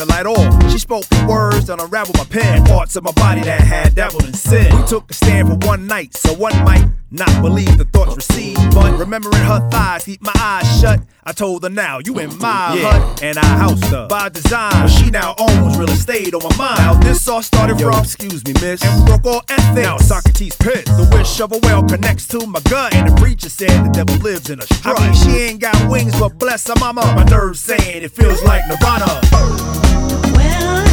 the light on. so one might not believe the thoughts received. But remembering her thighs, keep my eyes shut. I told her now, you in my yeah. hut, and I housed her by design. She now owns real estate on my mind. Now this all started Yo, from, excuse me, miss, and broke all ethics. Now Socrates pissed. The wish of a whale connects to my gut, and the preacher said the devil lives in a strut. I mean, she ain't got wings, but bless her mama. My nerves saying it feels like Nirvana. Well,